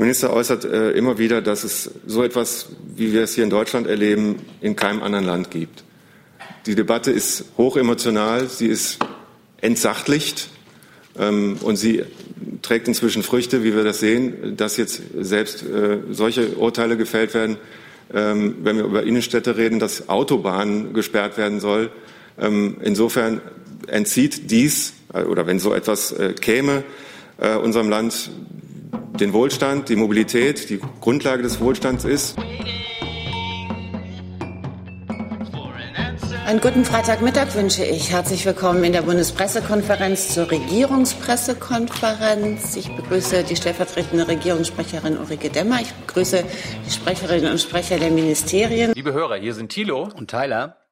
Der Minister äußert äh, immer wieder, dass es so etwas, wie wir es hier in Deutschland erleben, in keinem anderen Land gibt. Die Debatte ist hochemotional, sie ist entsachtlicht ähm, und sie trägt inzwischen Früchte, wie wir das sehen, dass jetzt selbst äh, solche Urteile gefällt werden, ähm, wenn wir über Innenstädte reden, dass Autobahnen gesperrt werden soll. Ähm, insofern entzieht dies, äh, oder wenn so etwas äh, käme, äh, unserem Land den Wohlstand, die Mobilität, die Grundlage des Wohlstands ist. Einen guten Freitagmittag wünsche ich. Herzlich willkommen in der Bundespressekonferenz zur Regierungspressekonferenz. Ich begrüße die stellvertretende Regierungssprecherin Ulrike Demmer. Ich begrüße die Sprecherinnen und Sprecher der Ministerien. Liebe Hörer, hier sind Thilo und Tyler.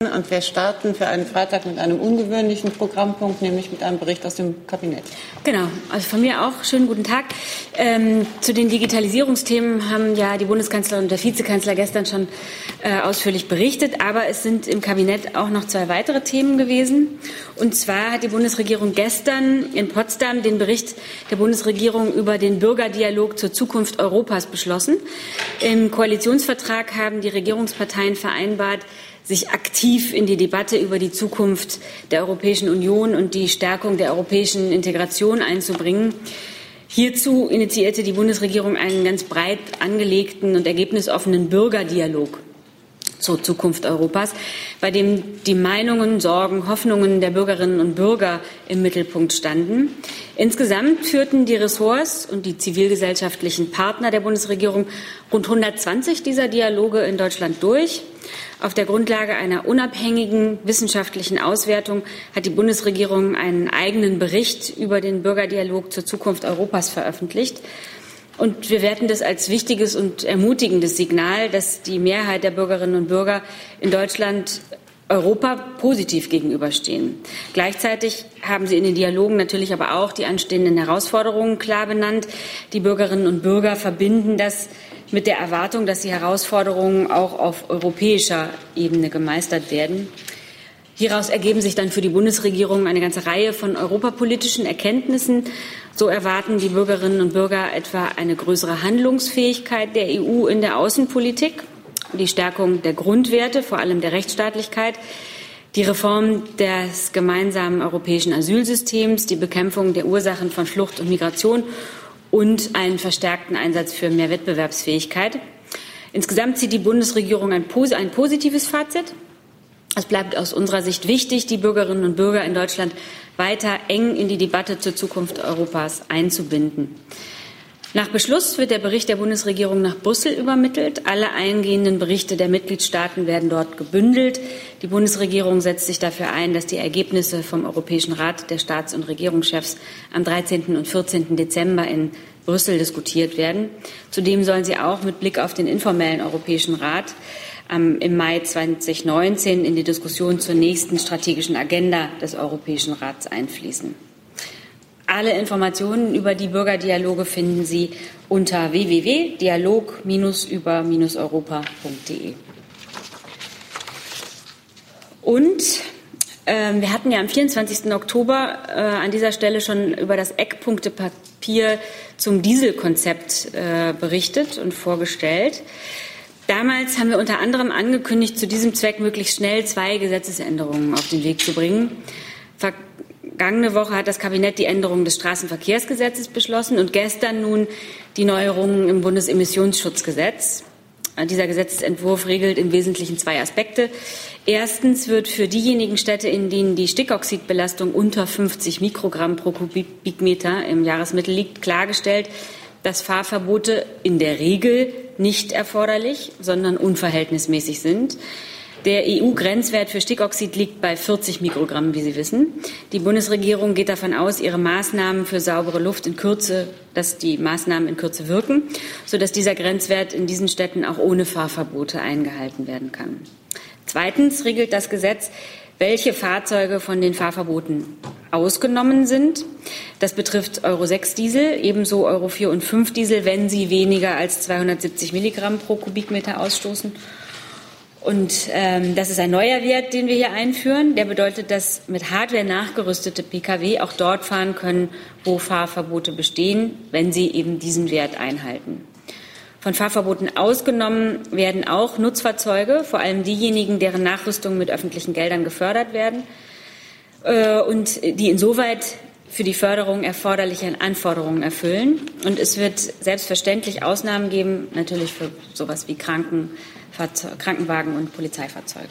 Und wir starten für einen Freitag mit einem ungewöhnlichen Programmpunkt, nämlich mit einem Bericht aus dem Kabinett. Genau, also von mir auch schönen guten Tag. Ähm, zu den Digitalisierungsthemen haben ja die Bundeskanzlerin und der Vizekanzler gestern schon äh, ausführlich berichtet, aber es sind im Kabinett auch noch zwei weitere Themen gewesen. Und zwar hat die Bundesregierung gestern in Potsdam den Bericht der Bundesregierung über den Bürgerdialog zur Zukunft Europas beschlossen. Im Koalitionsvertrag haben die Regierungsparteien vereinbart, sich aktiv in die Debatte über die Zukunft der Europäischen Union und die Stärkung der europäischen Integration einzubringen. Hierzu initiierte die Bundesregierung einen ganz breit angelegten und ergebnisoffenen Bürgerdialog zur Zukunft Europas, bei dem die Meinungen, Sorgen, Hoffnungen der Bürgerinnen und Bürger im Mittelpunkt standen. Insgesamt führten die Ressorts und die zivilgesellschaftlichen Partner der Bundesregierung rund 120 dieser Dialoge in Deutschland durch. Auf der Grundlage einer unabhängigen wissenschaftlichen Auswertung hat die Bundesregierung einen eigenen Bericht über den Bürgerdialog zur Zukunft Europas veröffentlicht. Und wir werten das als wichtiges und ermutigendes Signal, dass die Mehrheit der Bürgerinnen und Bürger in Deutschland Europa positiv gegenüberstehen. Gleichzeitig haben Sie in den Dialogen natürlich aber auch die anstehenden Herausforderungen klar benannt. Die Bürgerinnen und Bürger verbinden das mit der Erwartung, dass die Herausforderungen auch auf europäischer Ebene gemeistert werden. Hieraus ergeben sich dann für die Bundesregierung eine ganze Reihe von europapolitischen Erkenntnissen. So erwarten die Bürgerinnen und Bürger etwa eine größere Handlungsfähigkeit der EU in der Außenpolitik, die Stärkung der Grundwerte, vor allem der Rechtsstaatlichkeit, die Reform des gemeinsamen europäischen Asylsystems, die Bekämpfung der Ursachen von Flucht und Migration und einen verstärkten Einsatz für mehr Wettbewerbsfähigkeit. Insgesamt zieht die Bundesregierung ein, ein positives Fazit. Es bleibt aus unserer Sicht wichtig, die Bürgerinnen und Bürger in Deutschland weiter eng in die Debatte zur Zukunft Europas einzubinden. Nach Beschluss wird der Bericht der Bundesregierung nach Brüssel übermittelt. Alle eingehenden Berichte der Mitgliedstaaten werden dort gebündelt. Die Bundesregierung setzt sich dafür ein, dass die Ergebnisse vom Europäischen Rat der Staats- und Regierungschefs am 13. und 14. Dezember in Brüssel diskutiert werden. Zudem sollen sie auch mit Blick auf den informellen Europäischen Rat im Mai 2019 in die Diskussion zur nächsten strategischen Agenda des Europäischen Rats einfließen. Alle Informationen über die Bürgerdialoge finden Sie unter www.dialog-über-europa.de. Und äh, wir hatten ja am 24. Oktober äh, an dieser Stelle schon über das Eckpunktepapier zum Dieselkonzept äh, berichtet und vorgestellt. Damals haben wir unter anderem angekündigt, zu diesem Zweck möglichst schnell zwei Gesetzesänderungen auf den Weg zu bringen. Vergangene Woche hat das Kabinett die Änderung des Straßenverkehrsgesetzes beschlossen und gestern nun die Neuerungen im Bundesemissionsschutzgesetz. Dieser Gesetzentwurf regelt im Wesentlichen zwei Aspekte. Erstens wird für diejenigen Städte, in denen die Stickoxidbelastung unter 50 Mikrogramm pro Kubikmeter im Jahresmittel liegt, klargestellt, dass Fahrverbote in der Regel nicht erforderlich, sondern unverhältnismäßig sind. Der EU-Grenzwert für Stickoxid liegt bei 40 Mikrogramm, wie Sie wissen. Die Bundesregierung geht davon aus, ihre Maßnahmen für saubere Luft in Kürze, dass die Maßnahmen in Kürze wirken, sodass dieser Grenzwert in diesen Städten auch ohne Fahrverbote eingehalten werden kann. Zweitens regelt das Gesetz, welche Fahrzeuge von den Fahrverboten ausgenommen sind. Das betrifft Euro 6 Diesel, ebenso Euro 4 und 5 Diesel, wenn sie weniger als 270 Milligramm pro Kubikmeter ausstoßen. Und ähm, das ist ein neuer Wert, den wir hier einführen. Der bedeutet, dass mit Hardware nachgerüstete Pkw auch dort fahren können, wo Fahrverbote bestehen, wenn sie eben diesen Wert einhalten. Von Fahrverboten ausgenommen werden auch Nutzfahrzeuge, vor allem diejenigen, deren Nachrüstung mit öffentlichen Geldern gefördert werden äh, und die insoweit für die Förderung erforderliche Anforderungen erfüllen. Und es wird selbstverständlich Ausnahmen geben, natürlich für sowas wie Kranken, Krankenwagen und Polizeifahrzeuge.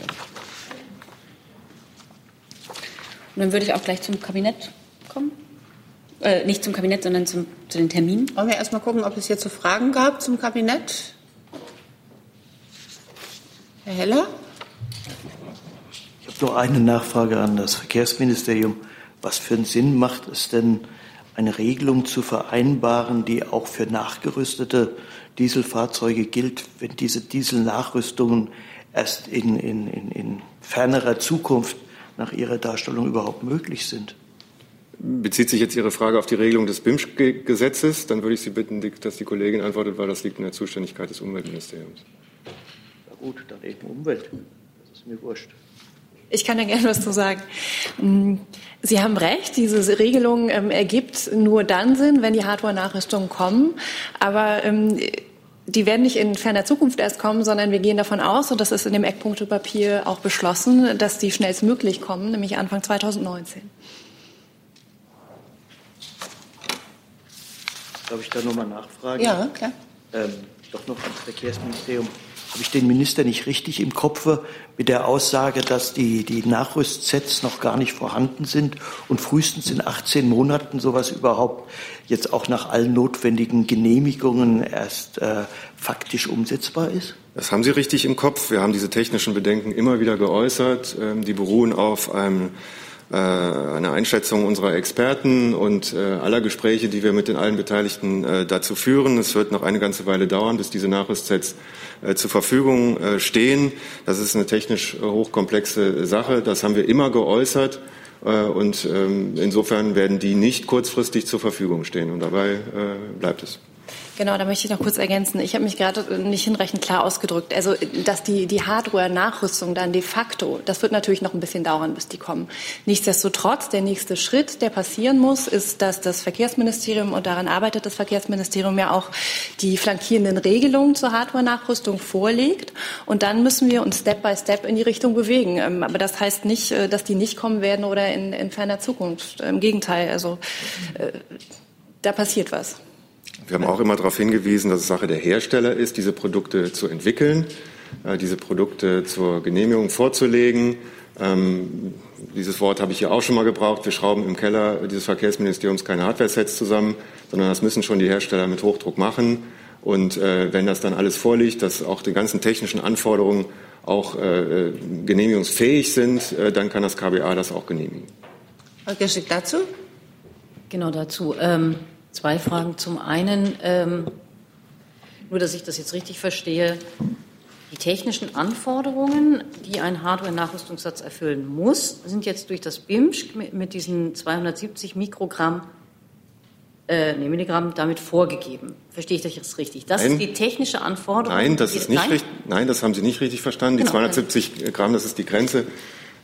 Und dann würde ich auch gleich zum Kabinett kommen. Äh, nicht zum Kabinett, sondern zum, zu den Terminen. Wollen wir erst mal gucken, ob es hierzu Fragen gab zum Kabinett? Herr Heller? Ich habe nur eine Nachfrage an das Verkehrsministerium. Was für einen Sinn macht es denn, eine Regelung zu vereinbaren, die auch für nachgerüstete Dieselfahrzeuge gilt, wenn diese Dieselnachrüstungen erst in, in, in, in fernerer Zukunft nach Ihrer Darstellung überhaupt möglich sind? Bezieht sich jetzt Ihre Frage auf die Regelung des BIMSCH-Gesetzes? Dann würde ich Sie bitten, dass die Kollegin antwortet, weil das liegt in der Zuständigkeit des Umweltministeriums. Na gut, dann eben Umwelt. Das ist mir wurscht. Ich kann da gerne was zu sagen. Mm, Sie haben recht, diese Regelung ähm, ergibt nur dann Sinn, wenn die Hardware-Nachrüstungen kommen. Aber ähm, die werden nicht in ferner Zukunft erst kommen, sondern wir gehen davon aus, und das ist in dem Eckpunktepapier auch beschlossen, dass die schnellstmöglich kommen, nämlich Anfang 2019. Darf ich da nochmal nachfragen? Ja, klar. Ähm, doch noch ans Verkehrsministerium. Habe ich den Minister nicht richtig im Kopf mit der Aussage, dass die, die Nachrüstsets noch gar nicht vorhanden sind und frühestens in 18 Monaten sowas überhaupt jetzt auch nach allen notwendigen Genehmigungen erst äh, faktisch umsetzbar ist? Das haben Sie richtig im Kopf. Wir haben diese technischen Bedenken immer wieder geäußert. Ähm, die beruhen auf einem äh, eine Einschätzung unserer Experten und äh, aller Gespräche, die wir mit den allen Beteiligten äh, dazu führen. Es wird noch eine ganze Weile dauern, bis diese Nachrüstsets zur Verfügung stehen. Das ist eine technisch hochkomplexe Sache. Das haben wir immer geäußert. Und ähm, insofern werden die nicht kurzfristig zur Verfügung stehen. Und dabei bleibt es. Genau, da möchte ich noch kurz ergänzen. Ich habe mich gerade nicht hinreichend klar ausgedrückt. Also, dass die, die Hardware-Nachrüstung dann de facto, das wird natürlich noch ein bisschen dauern, bis die kommen. Nichtsdestotrotz, der nächste Schritt, der passieren muss, ist, dass das Verkehrsministerium, und daran arbeitet das Verkehrsministerium ja auch, die flankierenden Regelungen zur Hardware-Nachrüstung vorlegt. Und dann müssen wir uns Step by Step in die Richtung bewegen. Ähm, aber das heißt nicht, äh, dass die nicht kommen werden oder in, in ferner Zukunft. Im Gegenteil, also äh, da passiert was. Wir haben auch immer darauf hingewiesen, dass es Sache der Hersteller ist, diese Produkte zu entwickeln, äh, diese Produkte zur Genehmigung vorzulegen. Ähm, dieses Wort habe ich hier auch schon mal gebraucht. Wir schrauben im Keller dieses Verkehrsministeriums keine Hardware-Sets zusammen, sondern das müssen schon die Hersteller mit Hochdruck machen. Und äh, wenn das dann alles vorliegt, dass auch die ganzen technischen Anforderungen auch äh, genehmigungsfähig sind, äh, dann kann das KBA das auch genehmigen. Frau Geschick dazu? Genau dazu. Ähm Zwei Fragen. Zum einen, ähm, nur dass ich das jetzt richtig verstehe, die technischen Anforderungen, die ein Hardware-Nachrüstungssatz erfüllen muss, sind jetzt durch das BIMSCH mit, mit diesen 270 Mikrogramm äh, nee, Milligramm damit vorgegeben. Verstehe ich das jetzt richtig? Das nein, ist die technische Anforderung. Nein, das ist nicht nein? richtig. Nein, das haben Sie nicht richtig verstanden. Genau, die 270 Gramm, das ist die Grenze,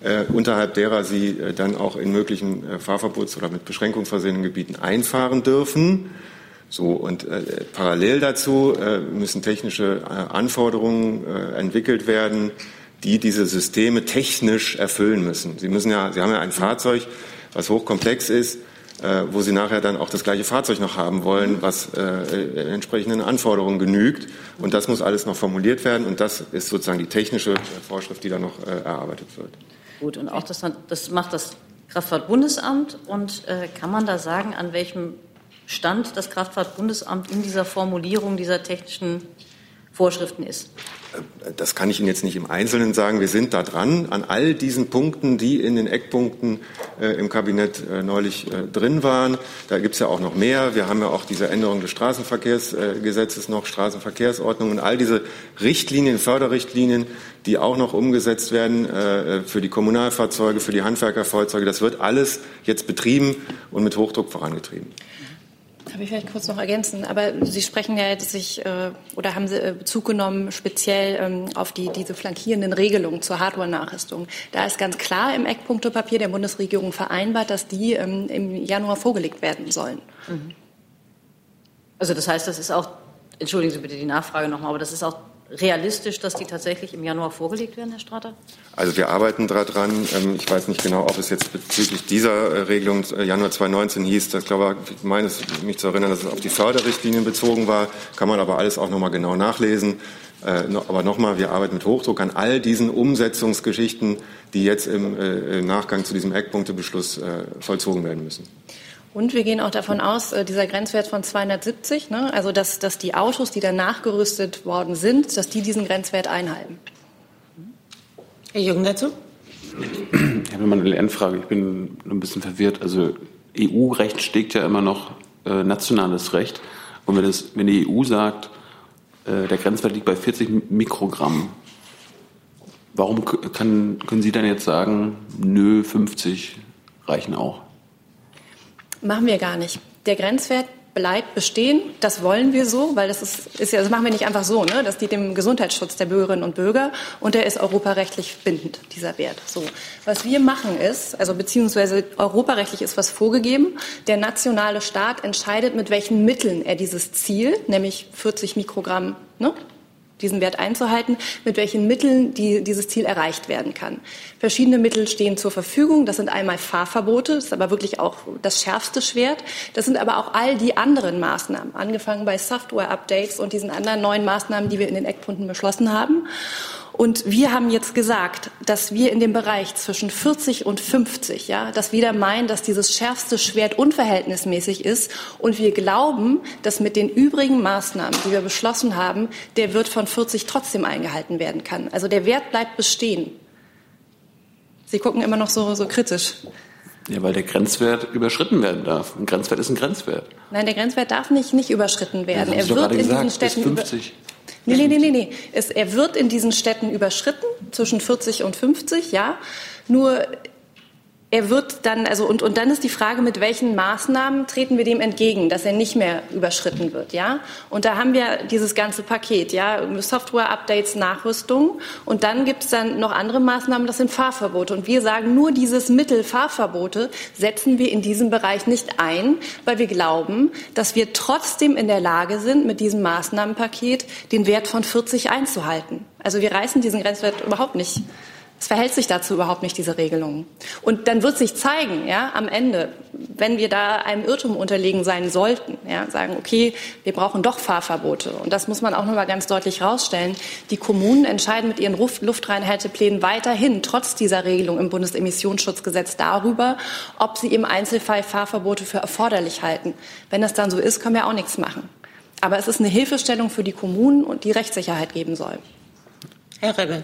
äh, unterhalb derer sie äh, dann auch in möglichen äh, Fahrverbots- oder mit Beschränkung versehenen Gebieten einfahren dürfen. So, und äh, parallel dazu äh, müssen technische äh, Anforderungen entwickelt werden, die diese Systeme technisch erfüllen müssen. Sie müssen ja, Sie haben ja ein Fahrzeug, was hochkomplex ist, wo Sie nachher dann auch das gleiche Fahrzeug noch haben wollen, was äh, entsprechenden Anforderungen genügt. Und das muss alles noch formuliert werden. Und das ist sozusagen die technische Vorschrift, die da noch äh, erarbeitet wird. Gut, und auch das, das macht das Kraftfahrtbundesamt. Und äh, kann man da sagen, an welchem Stand das Kraftfahrtbundesamt in dieser Formulierung dieser technischen Vorschriften ist? Das kann ich Ihnen jetzt nicht im Einzelnen sagen. Wir sind da dran an all diesen Punkten, die in den Eckpunkten äh, im Kabinett äh, neulich äh, drin waren. Da gibt es ja auch noch mehr. Wir haben ja auch diese Änderung des Straßenverkehrsgesetzes noch, Straßenverkehrsordnung und all diese Richtlinien, Förderrichtlinien, die auch noch umgesetzt werden äh, für die Kommunalfahrzeuge, für die Handwerkerfahrzeuge. Das wird alles jetzt betrieben und mit Hochdruck vorangetrieben. Darf ich vielleicht kurz noch ergänzen? Aber Sie sprechen ja jetzt sich äh, oder haben Sie äh, Bezug genommen speziell ähm, auf die, diese flankierenden Regelungen zur Hardware-Nachrüstung. Da ist ganz klar im Eckpunktepapier der Bundesregierung vereinbart, dass die ähm, im Januar vorgelegt werden sollen. Mhm. Also das heißt, das ist auch, entschuldigen Sie bitte die Nachfrage nochmal, aber das ist auch realistisch, dass die tatsächlich im Januar vorgelegt werden, Herr Strater? Also wir arbeiten daran. Ähm, ich weiß nicht genau, ob es jetzt bezüglich dieser äh, Regelung äh, Januar 2019 hieß. Das glaube ich meine mich zu erinnern, dass es auf die Förderrichtlinien bezogen war. Kann man aber alles auch noch mal genau nachlesen. Äh, aber nochmal, wir arbeiten mit Hochdruck an all diesen Umsetzungsgeschichten, die jetzt im Nachgang zu diesem Eckpunktebeschluss vollzogen werden müssen. Und wir gehen auch davon aus, äh, dieser Grenzwert von 270, ne, also dass, dass die Autos, die dann nachgerüstet worden sind, dass die diesen Grenzwert einhalten. Herr Jung dazu? Ich habe mal eine Lernfrage. Ich bin ein bisschen verwirrt. Also EU-Recht steckt ja immer noch äh, nationales Recht. Und wenn, das, wenn die EU sagt, äh, der Grenzwert liegt bei 40 Mikrogramm, warum kann, können Sie dann jetzt sagen, nö, 50 reichen auch? Machen wir gar nicht. Der Grenzwert bleibt bestehen. Das wollen wir so, weil das ist, ist ja, das machen wir nicht einfach so, ne? Das dient dem Gesundheitsschutz der Bürgerinnen und Bürger und der ist europarechtlich bindend, dieser Wert. So. Was wir machen ist, also beziehungsweise europarechtlich ist was vorgegeben. Der nationale Staat entscheidet, mit welchen Mitteln er dieses Ziel, nämlich 40 Mikrogramm, ne? Diesen Wert einzuhalten, mit welchen Mitteln die, dieses Ziel erreicht werden kann. Verschiedene Mittel stehen zur Verfügung. Das sind einmal Fahrverbote, das ist aber wirklich auch das schärfste Schwert. Das sind aber auch all die anderen Maßnahmen, angefangen bei Software-Updates und diesen anderen neuen Maßnahmen, die wir in den Eckpunkten beschlossen haben. Und wir haben jetzt gesagt, dass wir in dem Bereich zwischen 40 und 50, ja, dass wir da meinen, dass dieses schärfste Schwert unverhältnismäßig ist. Und wir glauben, dass mit den übrigen Maßnahmen, die wir beschlossen haben, der Wert von 40 trotzdem eingehalten werden kann. Also der Wert bleibt bestehen. Sie gucken immer noch so, so kritisch. Ja, weil der Grenzwert überschritten werden darf. Ein Grenzwert ist ein Grenzwert. Nein, der Grenzwert darf nicht, nicht überschritten werden. Ja, er wird in gesagt, diesen Städten. Bis 50. Nee, nee, nee, nee, nee. Es, er wird in diesen Städten überschritten, zwischen 40 und 50, ja. Nur er wird dann, also und, und dann ist die Frage, mit welchen Maßnahmen treten wir dem entgegen, dass er nicht mehr überschritten wird, ja? Und da haben wir dieses ganze Paket, ja, Software-Updates, Nachrüstung und dann gibt es dann noch andere Maßnahmen, das sind Fahrverbote. Und wir sagen, nur dieses Mittel Fahrverbote setzen wir in diesem Bereich nicht ein, weil wir glauben, dass wir trotzdem in der Lage sind, mit diesem Maßnahmenpaket den Wert von 40 einzuhalten. Also wir reißen diesen Grenzwert überhaupt nicht es verhält sich dazu überhaupt nicht, diese Regelung. Und dann wird sich zeigen, ja, am Ende, wenn wir da einem Irrtum unterlegen sein sollten, ja, sagen, okay, wir brauchen doch Fahrverbote. Und das muss man auch nochmal ganz deutlich herausstellen. Die Kommunen entscheiden mit ihren Luftreinhalteplänen weiterhin, trotz dieser Regelung im Bundesemissionsschutzgesetz, darüber, ob sie im Einzelfall Fahrverbote für erforderlich halten. Wenn das dann so ist, können wir auch nichts machen. Aber es ist eine Hilfestellung für die Kommunen und die Rechtssicherheit geben soll. Herr Rebel.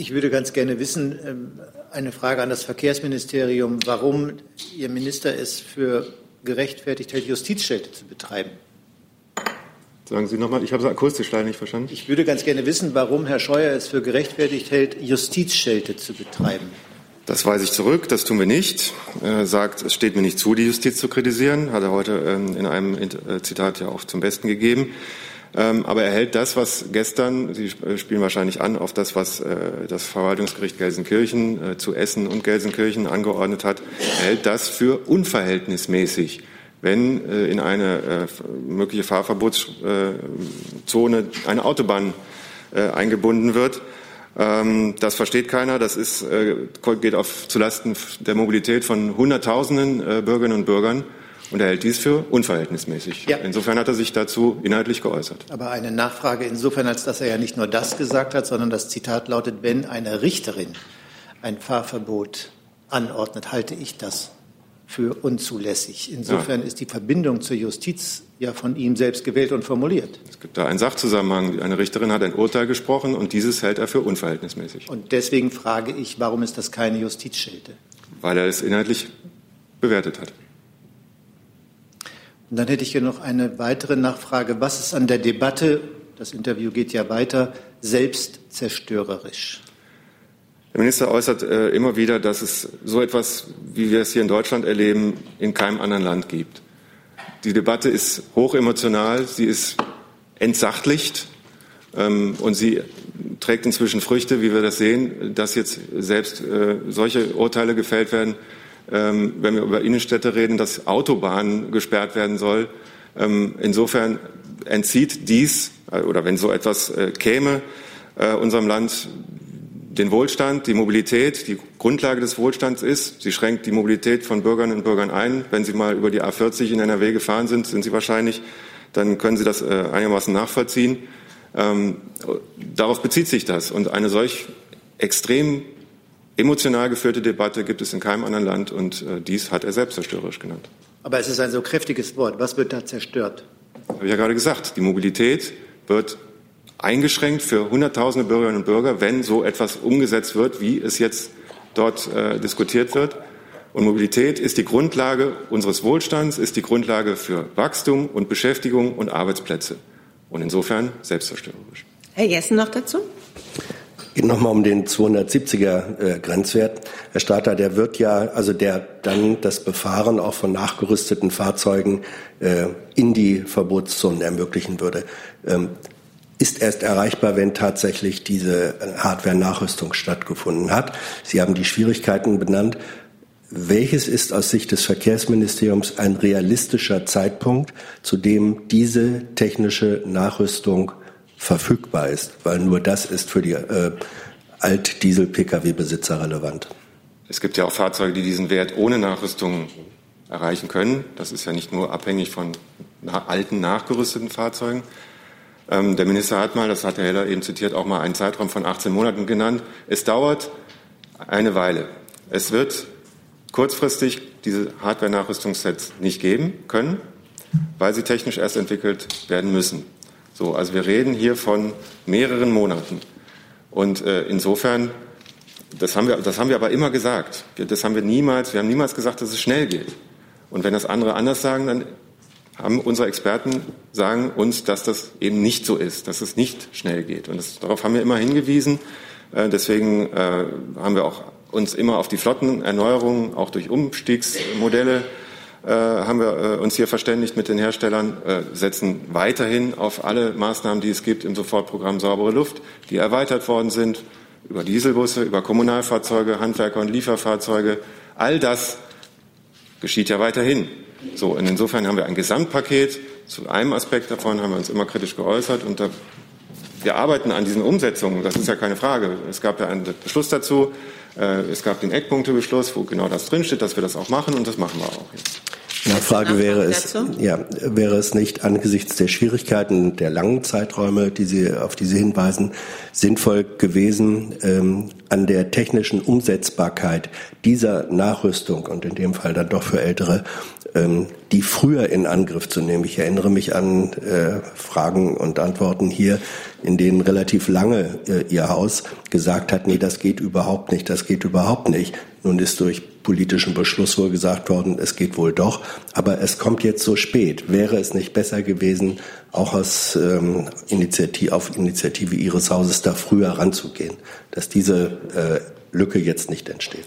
Ich würde ganz gerne wissen, ähm, eine Frage an das Verkehrsministerium, warum Ihr Minister es für gerechtfertigt hält, Justizschelte zu betreiben. Sagen Sie nochmal, ich habe es akustisch leider nicht verstanden. Ich würde ganz gerne wissen, warum Herr Scheuer es für gerechtfertigt hält, Justizschelte zu betreiben. Das weise ich zurück, das tun wir nicht. Er sagt, es steht mir nicht zu, die Justiz zu kritisieren, hat er heute ähm, in einem äh, Zitat ja auch zum Besten gegeben. Ähm, aber er hält das, was gestern, Sie äh, spielen wahrscheinlich an, auf das, was äh, das Verwaltungsgericht Gelsenkirchen äh, zu Essen und Gelsenkirchen angeordnet hat, er hält das für unverhältnismäßig wenn in eine mögliche Fahrverbotszone eine Autobahn eingebunden wird. Ähm, das versteht keiner. Das ist, geht auf zulasten der Mobilität von Hunderttausenden Bürgerinnen und Bürgern. Und er hält dies für unverhältnismäßig. Ja. Insofern hat er sich dazu inhaltlich geäußert. Aber eine Nachfrage insofern, als dass er ja nicht nur das gesagt hat, sondern das Zitat lautet, wenn eine Richterin ein Fahrverbot anordnet, halte ich das für unzulässig. Insofern ja. ist die Verbindung zur Justiz ja von ihm selbst gewählt und formuliert. Es gibt da einen Sachzusammenhang. Eine Richterin hat ein Urteil gesprochen und dieses hält er für unverhältnismäßig. Und deswegen frage ich, warum ist das keine Justizschelte? Weil er es inhaltlich bewertet hat. Und dann hätte ich hier noch eine weitere Nachfrage. Was ist an der Debatte, das Interview geht ja weiter, selbstzerstörerisch? Der Minister äußert äh, immer wieder, dass es so etwas, wie wir es hier in Deutschland erleben, in keinem anderen Land gibt. Die Debatte ist hochemotional, sie ist entsachtlicht ähm, und sie trägt inzwischen Früchte, wie wir das sehen, dass jetzt selbst äh, solche Urteile gefällt werden, ähm, wenn wir über Innenstädte reden, dass Autobahnen gesperrt werden soll. Ähm, insofern entzieht dies, äh, oder wenn so etwas äh, käme, äh, unserem Land den Wohlstand, die Mobilität, die Grundlage des Wohlstands ist. Sie schränkt die Mobilität von Bürgerinnen und Bürgern ein. Wenn Sie mal über die A40 in NRW gefahren sind, sind Sie wahrscheinlich, dann können Sie das äh, einigermaßen nachvollziehen. Ähm, darauf bezieht sich das. Und eine solch extrem emotional geführte Debatte gibt es in keinem anderen Land. Und äh, dies hat er selbstzerstörerisch genannt. Aber es ist ein so kräftiges Wort. Was wird da zerstört? Habe ich ja gerade gesagt. Die Mobilität wird eingeschränkt für Hunderttausende Bürgerinnen und Bürger, wenn so etwas umgesetzt wird, wie es jetzt dort äh, diskutiert wird. Und Mobilität ist die Grundlage unseres Wohlstands, ist die Grundlage für Wachstum und Beschäftigung und Arbeitsplätze. Und insofern selbstzerstörerisch. Herr Jessen noch dazu? Geht nochmal um den 270er äh, Grenzwert. Herr Strater, der wird ja, also der dann das Befahren auch von nachgerüsteten Fahrzeugen äh, in die Verbotszonen ermöglichen würde. Ähm, ist erst erreichbar, wenn tatsächlich diese Hardware-Nachrüstung stattgefunden hat. Sie haben die Schwierigkeiten benannt. Welches ist aus Sicht des Verkehrsministeriums ein realistischer Zeitpunkt, zu dem diese technische Nachrüstung verfügbar ist? Weil nur das ist für die äh, Alt-Diesel-Pkw-Besitzer relevant. Es gibt ja auch Fahrzeuge, die diesen Wert ohne Nachrüstung erreichen können. Das ist ja nicht nur abhängig von alten, nachgerüsteten Fahrzeugen. Ähm, der Minister hat mal, das hat Herr Heller eben zitiert, auch mal einen Zeitraum von 18 Monaten genannt. Es dauert eine Weile. Es wird kurzfristig diese Hardware-Nachrüstungssets nicht geben können, weil sie technisch erst entwickelt werden müssen. So, also wir reden hier von mehreren Monaten. Und äh, insofern, das haben, wir, das haben wir aber immer gesagt. Das haben wir niemals, wir haben niemals gesagt, dass es schnell geht. Und wenn das andere anders sagen, dann haben unsere Experten sagen uns, dass das eben nicht so ist, dass es nicht schnell geht. Und das, darauf haben wir immer hingewiesen. Äh, deswegen äh, haben wir auch uns immer auf die Flottenerneuerung, auch durch Umstiegsmodelle, äh, haben wir äh, uns hier verständigt mit den Herstellern, äh, setzen weiterhin auf alle Maßnahmen, die es gibt im Sofortprogramm Saubere Luft, die erweitert worden sind, über Dieselbusse, über Kommunalfahrzeuge, Handwerker und Lieferfahrzeuge. All das geschieht ja weiterhin. So, und insofern haben wir ein Gesamtpaket. Zu einem Aspekt davon haben wir uns immer kritisch geäußert und da, wir arbeiten an diesen Umsetzungen. Das ist ja keine Frage. Es gab ja einen Beschluss dazu. Äh, es gab den Eckpunktebeschluss, wo genau das drinsteht, dass wir das auch machen und das machen wir auch jetzt. Nachfrage wäre es, ja, wäre es nicht angesichts der Schwierigkeiten der langen Zeiträume, die Sie, auf die Sie hinweisen, sinnvoll gewesen, ähm, an der technischen Umsetzbarkeit dieser Nachrüstung und in dem Fall dann doch für Ältere, ähm, die früher in Angriff zu nehmen. Ich erinnere mich an äh, Fragen und Antworten hier, in denen relativ lange äh, Ihr Haus gesagt hat, nee, das geht überhaupt nicht, das geht überhaupt nicht. Nun ist durch politischen Beschluss wohl gesagt worden, es geht wohl doch, aber es kommt jetzt so spät. Wäre es nicht besser gewesen, auch aus ähm, Initiative, auf Initiative Ihres Hauses da früher ranzugehen, dass diese äh, Lücke jetzt nicht entsteht?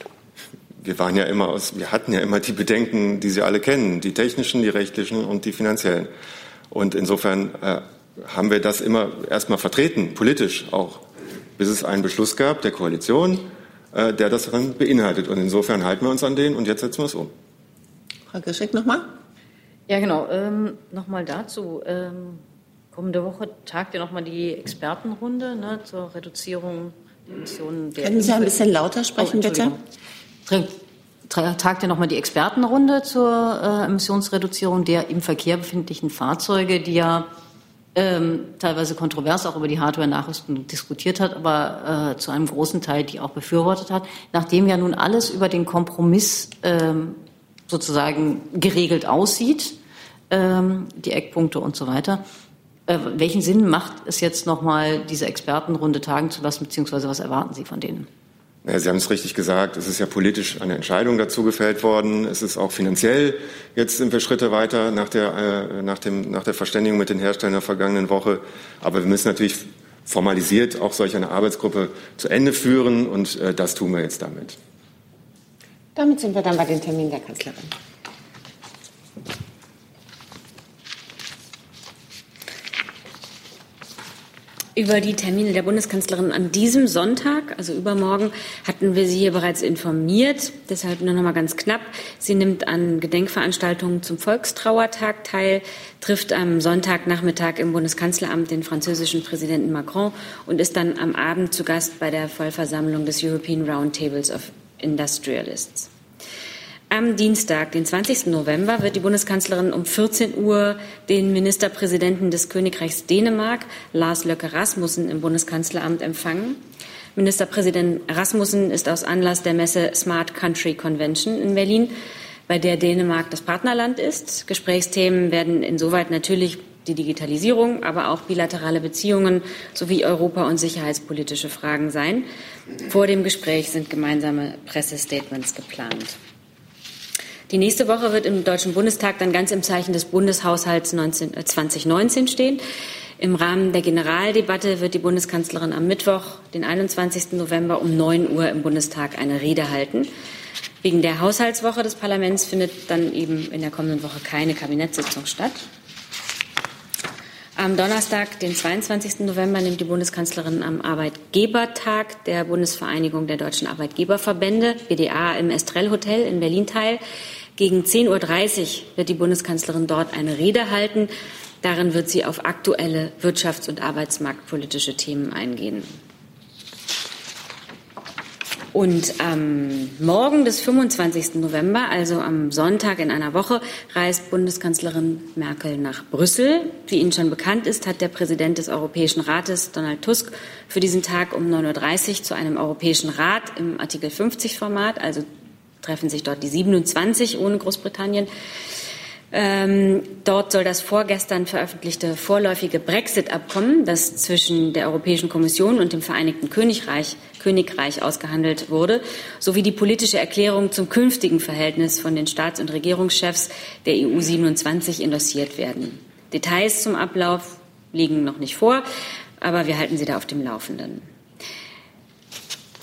Wir waren ja immer aus, wir hatten ja immer die Bedenken, die Sie alle kennen, die technischen, die rechtlichen und die finanziellen. Und insofern äh, haben wir das immer erstmal vertreten, politisch auch, bis es einen Beschluss gab der Koalition, äh, der das dann beinhaltet. Und insofern halten wir uns an den und jetzt setzen wir es um. Frau Geschenk nochmal? Ja, genau. Ähm, nochmal dazu. Ähm, kommende Woche tagt ja nochmal die Expertenrunde ne, zur Reduzierung der Emissionen. Der Können Sie ein bisschen lauter sprechen, oh, bitte? Tagt ja nochmal die Expertenrunde zur äh, Emissionsreduzierung der im Verkehr befindlichen Fahrzeuge, die ja ähm, teilweise kontrovers auch über die Hardware-Nachrüstung diskutiert hat, aber äh, zu einem großen Teil die auch befürwortet hat. Nachdem ja nun alles über den Kompromiss ähm, sozusagen geregelt aussieht, ähm, die Eckpunkte und so weiter. Äh, welchen Sinn macht es jetzt nochmal, diese Expertenrunde tagen zu lassen, beziehungsweise was erwarten Sie von denen? Sie haben es richtig gesagt. Es ist ja politisch eine Entscheidung dazu gefällt worden. Es ist auch finanziell. Jetzt sind wir Schritte weiter nach der, äh, nach dem, nach der Verständigung mit den Herstellern der vergangenen Woche. Aber wir müssen natürlich formalisiert auch solch eine Arbeitsgruppe zu Ende führen. Und äh, das tun wir jetzt damit. Damit sind wir dann bei den Terminen der Kanzlerin. Über die Termine der Bundeskanzlerin an diesem Sonntag, also übermorgen, hatten wir Sie hier bereits informiert. Deshalb nur noch mal ganz knapp. Sie nimmt an Gedenkveranstaltungen zum Volkstrauertag teil, trifft am Sonntagnachmittag im Bundeskanzleramt den französischen Präsidenten Macron und ist dann am Abend zu Gast bei der Vollversammlung des European Roundtables of Industrialists. Am Dienstag, den 20. November, wird die Bundeskanzlerin um 14 Uhr den Ministerpräsidenten des Königreichs Dänemark, Lars Löcke Rasmussen, im Bundeskanzleramt empfangen. Ministerpräsident Rasmussen ist aus Anlass der Messe Smart Country Convention in Berlin, bei der Dänemark das Partnerland ist. Gesprächsthemen werden insoweit natürlich die Digitalisierung, aber auch bilaterale Beziehungen sowie europa- und sicherheitspolitische Fragen sein. Vor dem Gespräch sind gemeinsame Pressestatements geplant. Die nächste Woche wird im Deutschen Bundestag dann ganz im Zeichen des Bundeshaushalts 19, äh 2019 stehen. Im Rahmen der Generaldebatte wird die Bundeskanzlerin am Mittwoch, den 21. November um 9 Uhr im Bundestag eine Rede halten. Wegen der Haushaltswoche des Parlaments findet dann eben in der kommenden Woche keine Kabinettssitzung statt. Am Donnerstag, den 22. November, nimmt die Bundeskanzlerin am Arbeitgebertag der Bundesvereinigung der deutschen Arbeitgeberverbände, BDA, im Estrell Hotel in Berlin teil. Gegen 10.30 Uhr wird die Bundeskanzlerin dort eine Rede halten. Darin wird sie auf aktuelle wirtschafts- und arbeitsmarktpolitische Themen eingehen. Und am Morgen des 25. November, also am Sonntag in einer Woche, reist Bundeskanzlerin Merkel nach Brüssel. Wie Ihnen schon bekannt ist, hat der Präsident des Europäischen Rates, Donald Tusk, für diesen Tag um 9.30 Uhr zu einem Europäischen Rat im Artikel 50 Format, also treffen sich dort die 27 ohne Großbritannien. Ähm, dort soll das vorgestern veröffentlichte vorläufige Brexit-Abkommen, das zwischen der Europäischen Kommission und dem Vereinigten Königreich, Königreich ausgehandelt wurde, sowie die politische Erklärung zum künftigen Verhältnis von den Staats- und Regierungschefs der EU 27 endossiert werden. Details zum Ablauf liegen noch nicht vor, aber wir halten Sie da auf dem Laufenden.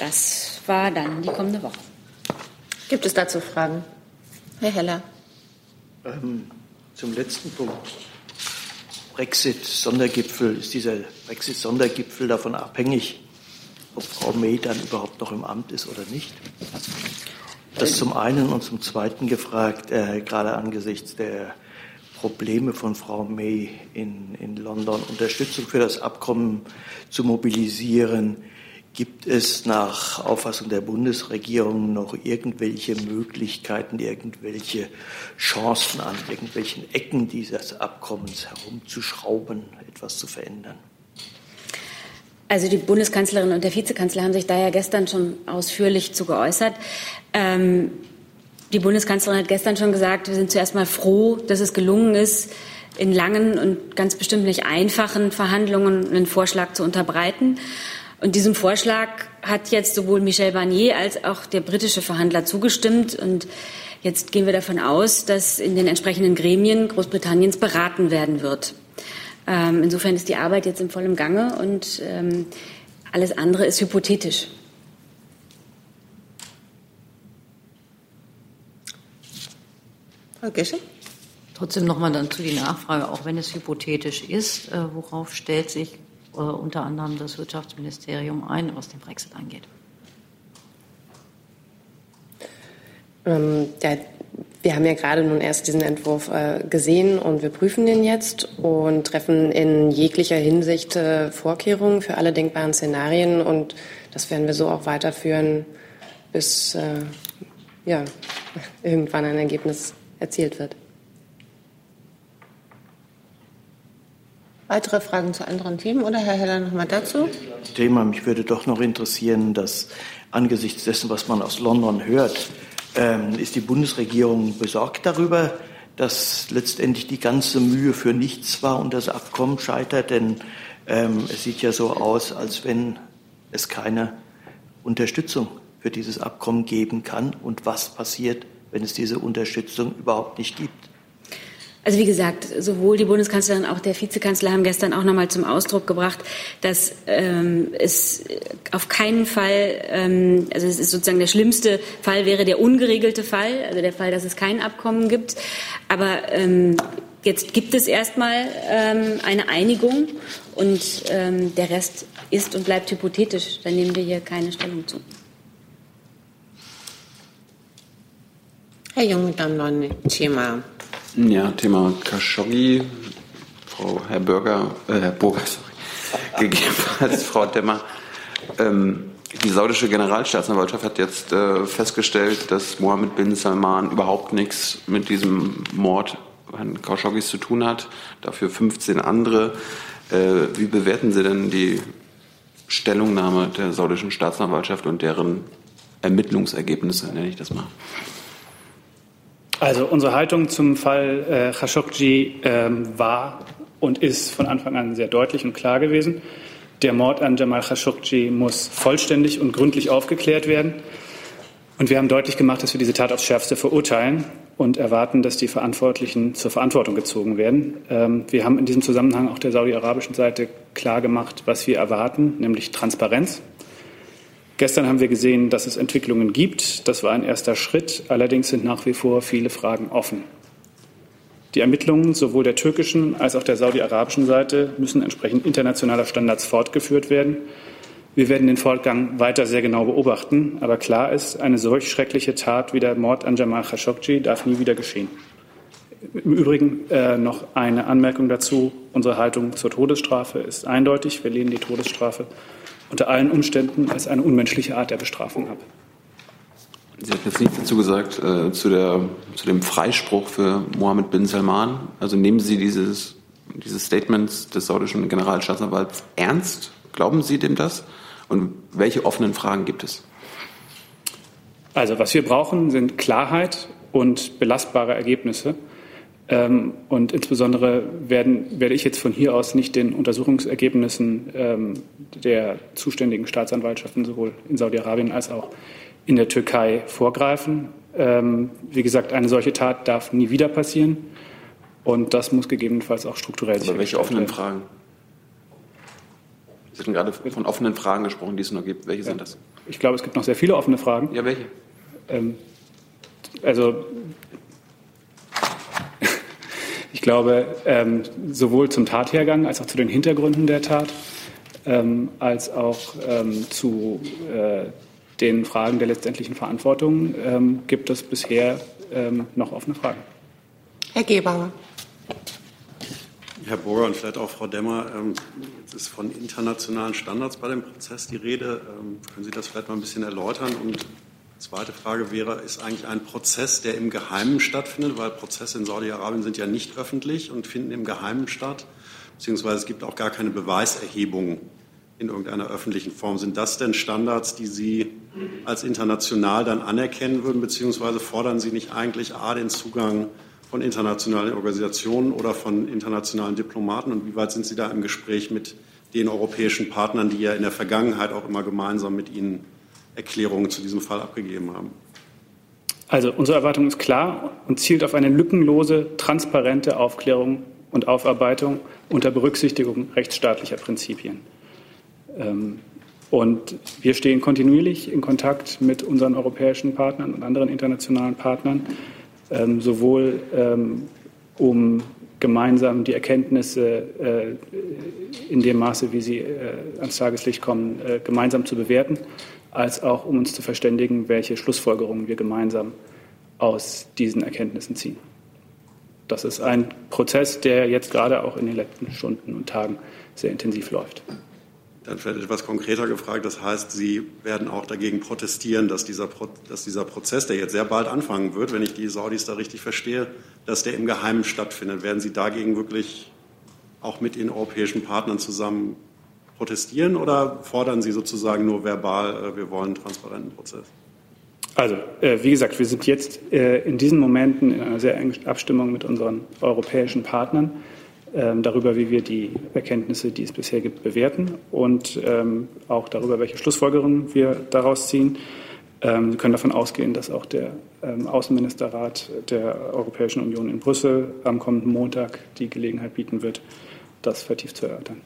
Das war dann die kommende Woche. Gibt es dazu Fragen? Herr Heller. Ähm, zum letzten Punkt. Brexit-Sondergipfel. Ist dieser Brexit-Sondergipfel davon abhängig, ob Frau May dann überhaupt noch im Amt ist oder nicht? Das zum einen und zum zweiten gefragt, äh, gerade angesichts der Probleme von Frau May in, in London, Unterstützung für das Abkommen zu mobilisieren. Gibt es nach Auffassung der Bundesregierung noch irgendwelche Möglichkeiten, irgendwelche Chancen an irgendwelchen Ecken dieses Abkommens herumzuschrauben, etwas zu verändern? Also die Bundeskanzlerin und der Vizekanzler haben sich da ja gestern schon ausführlich zu geäußert. Ähm, die Bundeskanzlerin hat gestern schon gesagt, wir sind zuerst mal froh, dass es gelungen ist, in langen und ganz bestimmt nicht einfachen Verhandlungen einen Vorschlag zu unterbreiten. Und diesem Vorschlag hat jetzt sowohl Michel Barnier als auch der britische Verhandler zugestimmt. Und jetzt gehen wir davon aus, dass in den entsprechenden Gremien Großbritanniens beraten werden wird. Ähm, insofern ist die Arbeit jetzt im vollen Gange und ähm, alles andere ist hypothetisch. Frau Gesche? Trotzdem nochmal dann zu die Nachfrage, auch wenn es hypothetisch ist, äh, worauf stellt sich unter anderem das Wirtschaftsministerium ein, was den Brexit angeht? Ähm, ja, wir haben ja gerade nun erst diesen Entwurf äh, gesehen und wir prüfen den jetzt und treffen in jeglicher Hinsicht äh, Vorkehrungen für alle denkbaren Szenarien und das werden wir so auch weiterführen, bis äh, ja, irgendwann ein Ergebnis erzielt wird. Weitere Fragen zu anderen Themen oder Herr Heller noch mal dazu? Thema, mich würde doch noch interessieren, dass angesichts dessen, was man aus London hört, Ähm, ist die Bundesregierung besorgt darüber, dass letztendlich die ganze Mühe für nichts war und das Abkommen scheitert? Denn ähm, es sieht ja so aus, als wenn es keine Unterstützung für dieses Abkommen geben kann. Und was passiert, wenn es diese Unterstützung überhaupt nicht gibt? Also wie gesagt, sowohl die Bundeskanzlerin als auch der Vizekanzler haben gestern auch noch mal zum Ausdruck gebracht, dass ähm, es auf keinen Fall, ähm, also es ist sozusagen der schlimmste Fall wäre der ungeregelte Fall, also der Fall, dass es kein Abkommen gibt. Aber ähm, jetzt gibt es erstmal ähm, eine Einigung und ähm, der Rest ist und bleibt hypothetisch. Da nehmen wir hier keine Stellung zu. Herr Junge, dann noch ein Thema. Ja, Thema Khashoggi, Frau, Herr Bürger, äh, Herr Burger, sorry, gegebenenfalls Frau Demmer. Ähm, die saudische Generalstaatsanwaltschaft hat jetzt äh, festgestellt, dass Mohammed bin Salman überhaupt nichts mit diesem Mord an Khashoggis zu tun hat, dafür 15 andere. Äh, wie bewerten Sie denn die Stellungnahme der saudischen Staatsanwaltschaft und deren Ermittlungsergebnisse, nenne ich das mal? Also unsere Haltung zum Fall äh, Khashoggi ähm, war und ist von Anfang an sehr deutlich und klar gewesen. Der Mord an Jamal Khashoggi muss vollständig und gründlich aufgeklärt werden. Und wir haben deutlich gemacht, dass wir diese Tat aufs Schärfste verurteilen und erwarten, dass die Verantwortlichen zur Verantwortung gezogen werden. Ähm, wir haben in diesem Zusammenhang auch der saudi-arabischen Seite klar gemacht, was wir erwarten, nämlich Transparenz. Gestern haben wir gesehen, dass es Entwicklungen gibt. Das war ein erster Schritt. Allerdings sind nach wie vor viele Fragen offen. Die Ermittlungen sowohl der türkischen als auch der saudi-arabischen Seite müssen entsprechend internationaler Standards fortgeführt werden. Wir werden den Fortgang weiter sehr genau beobachten. Aber klar ist, eine solch schreckliche Tat wie der Mord an Jamal Khashoggi darf nie wieder geschehen. Im Übrigen äh, noch eine Anmerkung dazu. Unsere Haltung zur Todesstrafe ist eindeutig. Wir lehnen die Todesstrafe unter allen Umständen als eine unmenschliche Art der Bestrafung ab. Sie hat jetzt nichts dazu gesagt äh, zu, der, zu dem Freispruch für Mohammed bin Salman. Also nehmen Sie dieses, dieses Statement des saudischen Generalstaatsanwalts ernst? Glauben Sie dem das? Und welche offenen Fragen gibt es? Also was wir brauchen, sind Klarheit und belastbare Ergebnisse. Ähm, und insbesondere werden, werde ich jetzt von hier aus nicht den Untersuchungsergebnissen ähm, der zuständigen Staatsanwaltschaften sowohl in Saudi-Arabien als auch in der Türkei vorgreifen. Ähm, wie gesagt, eine solche Tat darf nie wieder passieren. Und das muss gegebenenfalls auch strukturell sein. Aber welche offenen Fragen? Sie haben gerade von offenen Fragen gesprochen, die es noch gibt. Welche ja. sind das? Ich glaube, es gibt noch sehr viele offene Fragen. Ja, welche? Also ich glaube, ähm, sowohl zum Tathergang als auch zu den Hintergründen der Tat, ähm, als auch ähm, zu äh, den Fragen der letztendlichen Verantwortung ähm, gibt es bisher ähm, noch offene Fragen. Herr Gebauer. Herr Burger und vielleicht auch Frau Demmer, ähm, jetzt ist von internationalen Standards bei dem Prozess die Rede. können Sie das vielleicht mal ein bisschen erläutern und Zweite Frage wäre, ist eigentlich ein Prozess, der im Geheimen stattfindet, weil Prozesse in Saudi-Arabien sind ja nicht öffentlich und finden im Geheimen statt, beziehungsweise es gibt auch gar keine Beweiserhebung in irgendeiner öffentlichen Form. Sind das denn Standards, die Sie als international dann anerkennen würden, beziehungsweise fordern Sie nicht eigentlich A, den Zugang von internationalen Organisationen oder von internationalen Diplomaten? Und wie weit sind Sie da im Gespräch mit den europäischen Partnern, die ja in der Vergangenheit auch immer gemeinsam mit Ihnen Erklärungen zu diesem Fall abgegeben haben? Also unsere Erwartung ist klar und zielt auf eine lückenlose, transparente Aufklärung und Aufarbeitung unter Berücksichtigung rechtsstaatlicher Prinzipien. Ähm, und wir stehen kontinuierlich in Kontakt mit unseren europäischen Partnern und anderen internationalen Partnern, ähm, sowohl ähm, um gemeinsam die Erkenntnisse äh, in dem Maße, wie sie äh, ans Tageslicht kommen, äh, gemeinsam zu bewerten, als auch um uns zu verständigen, welche Schlussfolgerungen wir gemeinsam aus diesen Erkenntnissen ziehen. Das ist ein Prozess, der jetzt gerade auch in den letzten Stunden und Tagen sehr intensiv läuft. Dann vielleicht etwas konkreter gefragt. Das heißt, Sie werden auch dagegen protestieren, dass dieser, dass dieser Prozess, der jetzt sehr bald anfangen wird, wenn ich die Saudis da richtig verstehe, dass der im Geheimen stattfindet. Werden Sie dagegen wirklich auch mit Ihren europäischen Partnern zusammen protestieren oder fordern Sie sozusagen nur verbal, äh, wir wollen einen transparenten Prozess? Also, äh, wie gesagt, wir sind jetzt äh, in diesen Momenten in einer sehr engen Abstimmung mit unseren europäischen Partnern ähm, darüber, wie wir die Erkenntnisse, die es bisher gibt, bewerten und ähm, auch darüber, welche Schlussfolgerungen wir daraus ziehen. Ähm, Sie können davon ausgehen, dass auch der ähm, Außenministerrat der Europäischen Union in Brüssel am kommenden Montag die Gelegenheit bieten wird, das vertieft zu erörtern.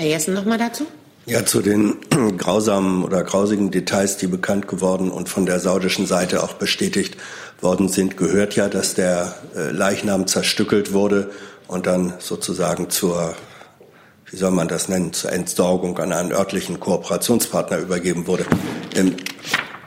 Herr Jessen noch mal dazu. Ja, zu den grausamen oder grausigen Details, die bekannt geworden und von der saudischen Seite auch bestätigt worden sind, gehört ja, dass der äh, Leichnam zerstückelt wurde und dann sozusagen zur, wie soll man das nennen, zur Entsorgung an einen örtlichen Kooperationspartner übergeben wurde.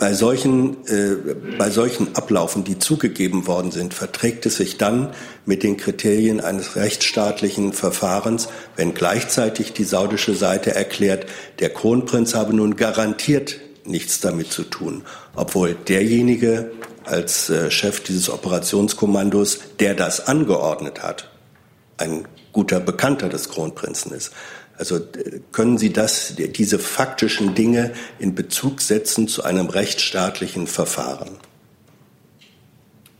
Bei solchen, äh, bei solchen Ablaufen, die zugegeben worden sind, verträgt es sich dann mit den Kriterien eines rechtsstaatlichen Verfahrens, wenn gleichzeitig die saudische Seite erklärt, der Kronprinz habe nun garantiert nichts damit zu tun, obwohl derjenige als äh, Chef dieses Operationskommandos, der das angeordnet hat, ein guter Bekannter des Kronprinzen ist. Also können Sie das, diese faktischen Dinge in Bezug setzen zu einem rechtsstaatlichen Verfahren?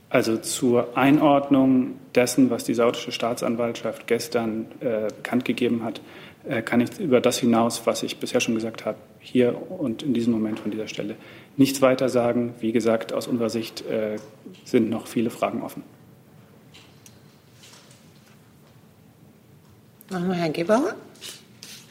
Also zur Einordnung dessen, was die saudische Staatsanwaltschaft gestern äh, bekannt gegeben hat, äh, kann ich über das hinaus, was ich bisher schon gesagt habe, hier und in diesem Moment von dieser Stelle nichts weiter sagen. Wie gesagt, aus unserer Sicht äh, sind noch viele Fragen offen. Machen wir Herrn Gebauer.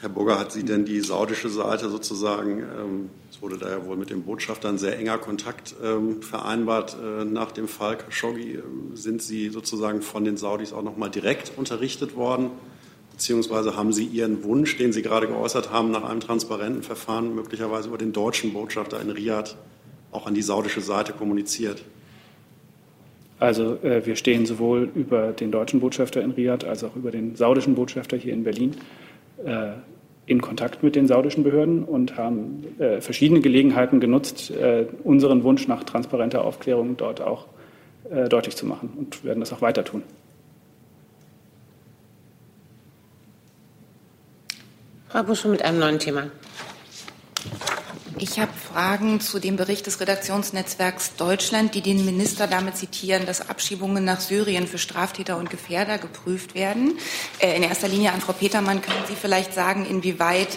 Herr Burger, hat Sie denn die saudische Seite sozusagen, ähm, es wurde da ja wohl mit dem Botschafter ein sehr enger Kontakt ähm, vereinbart äh, nach dem Fall Khashoggi, ähm, sind Sie sozusagen von den Saudis auch noch mal direkt unterrichtet worden? Beziehungsweise haben Sie Ihren Wunsch, den Sie gerade geäußert haben, nach einem transparenten Verfahren möglicherweise über den deutschen Botschafter in Riyadh auch an die saudische Seite kommuniziert? Also äh, wir stehen sowohl über den deutschen Botschafter in Riyadh als auch über den saudischen Botschafter hier in Berlin äh, in Kontakt mit den saudischen Behörden und haben äh, verschiedene Gelegenheiten genutzt, äh, unseren Wunsch nach transparenter Aufklärung dort auch äh, deutlich zu machen und werden das auch weiter tun. Frau Buschow mit einem neuen Thema. Ich habe Fragen zu dem Bericht des Redaktionsnetzwerks Deutschland, die den Minister damit zitieren, dass Abschiebungen nach Syrien für Straftäter und Gefährder geprüft werden. Äh, in erster Linie an Frau Petermann können Sie vielleicht sagen, inwieweit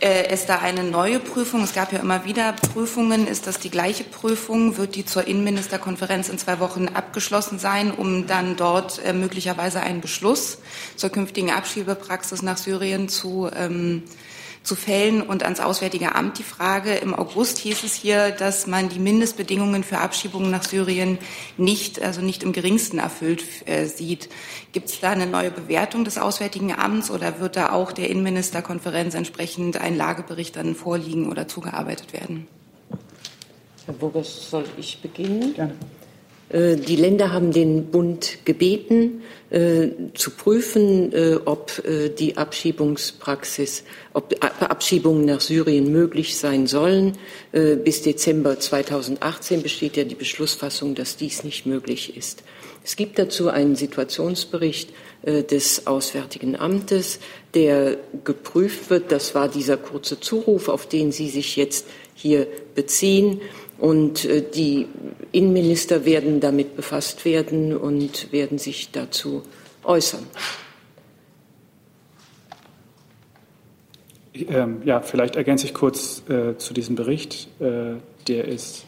äh, es da eine neue Prüfung? Es gab ja immer wieder Prüfungen. Ist das die gleiche Prüfung? Wird die zur Innenministerkonferenz in zwei Wochen abgeschlossen sein, um dann dort äh, möglicherweise einen Beschluss zur künftigen Abschiebepraxis nach Syrien zu ähm, zu fällen und ans Auswärtige Amt die Frage. Im August hieß es hier, dass man die Mindestbedingungen für Abschiebungen nach Syrien nicht, also nicht im geringsten erfüllt äh, sieht. Gibt es da eine neue Bewertung des Auswärtigen Amts oder wird da auch der Innenministerkonferenz entsprechend ein Lagebericht dann vorliegen oder zugearbeitet werden? Herr Burgers, soll ich beginnen? Gerne. Äh, die Länder haben den Bund gebeten, äh, zu prüfen, äh, ob die Abschiebungspraxis, ob Abschiebungen nach Syrien möglich sein sollen. Bis Dezember 2018 besteht ja die Beschlussfassung, dass dies nicht möglich ist. Es gibt dazu einen Situationsbericht des Auswärtigen Amtes, der geprüft wird. Das war dieser kurze Zuruf, auf den Sie sich jetzt hier beziehen. Und äh, die Innenminister werden damit befasst werden und werden sich dazu äußern. Ähm, ja, vielleicht ergänze ich kurz äh, zu diesem Bericht. Äh, der ist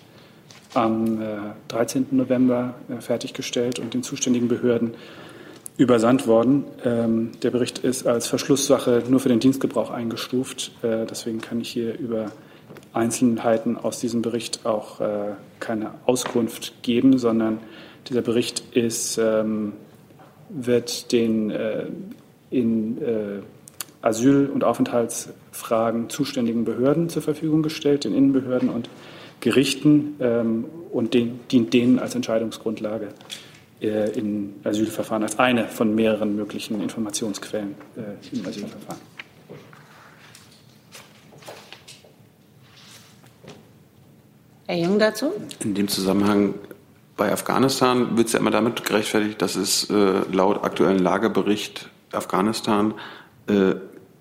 am äh, 13. November äh, fertiggestellt und den zuständigen Behörden übersandt worden. Ähm, der Bericht ist als Verschlusssache nur für den Dienstgebrauch eingestuft. Äh, deswegen kann ich hier über Einzelheiten aus diesem Bericht auch äh, keine Auskunft geben, sondern dieser Bericht ist, ähm, wird den äh, in äh, Asyl- und Aufenthaltsfragen zuständigen Behörden zur Verfügung gestellt, den Innenbehörden und Gerichten ähm, und den, dient denen als Entscheidungsgrundlage äh, in Asylverfahren, als eine von mehreren möglichen Informationsquellen äh, im Asylverfahren. Herr Jung dazu? In dem Zusammenhang bei Afghanistan wird es ja immer damit gerechtfertigt, dass es äh, laut aktuellen Lagebericht Afghanistan äh,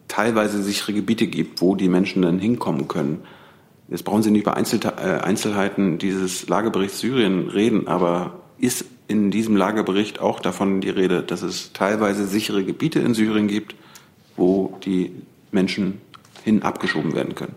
teilweise sichere Gebiete gibt, wo die Menschen dann hinkommen können. Jetzt brauchen Sie nicht über Einzelheiten dieses Lageberichts Syrien reden, aber ist in diesem Lagebericht auch davon die Rede, dass es teilweise sichere Gebiete in Syrien gibt, wo die Menschen hin abgeschoben werden können?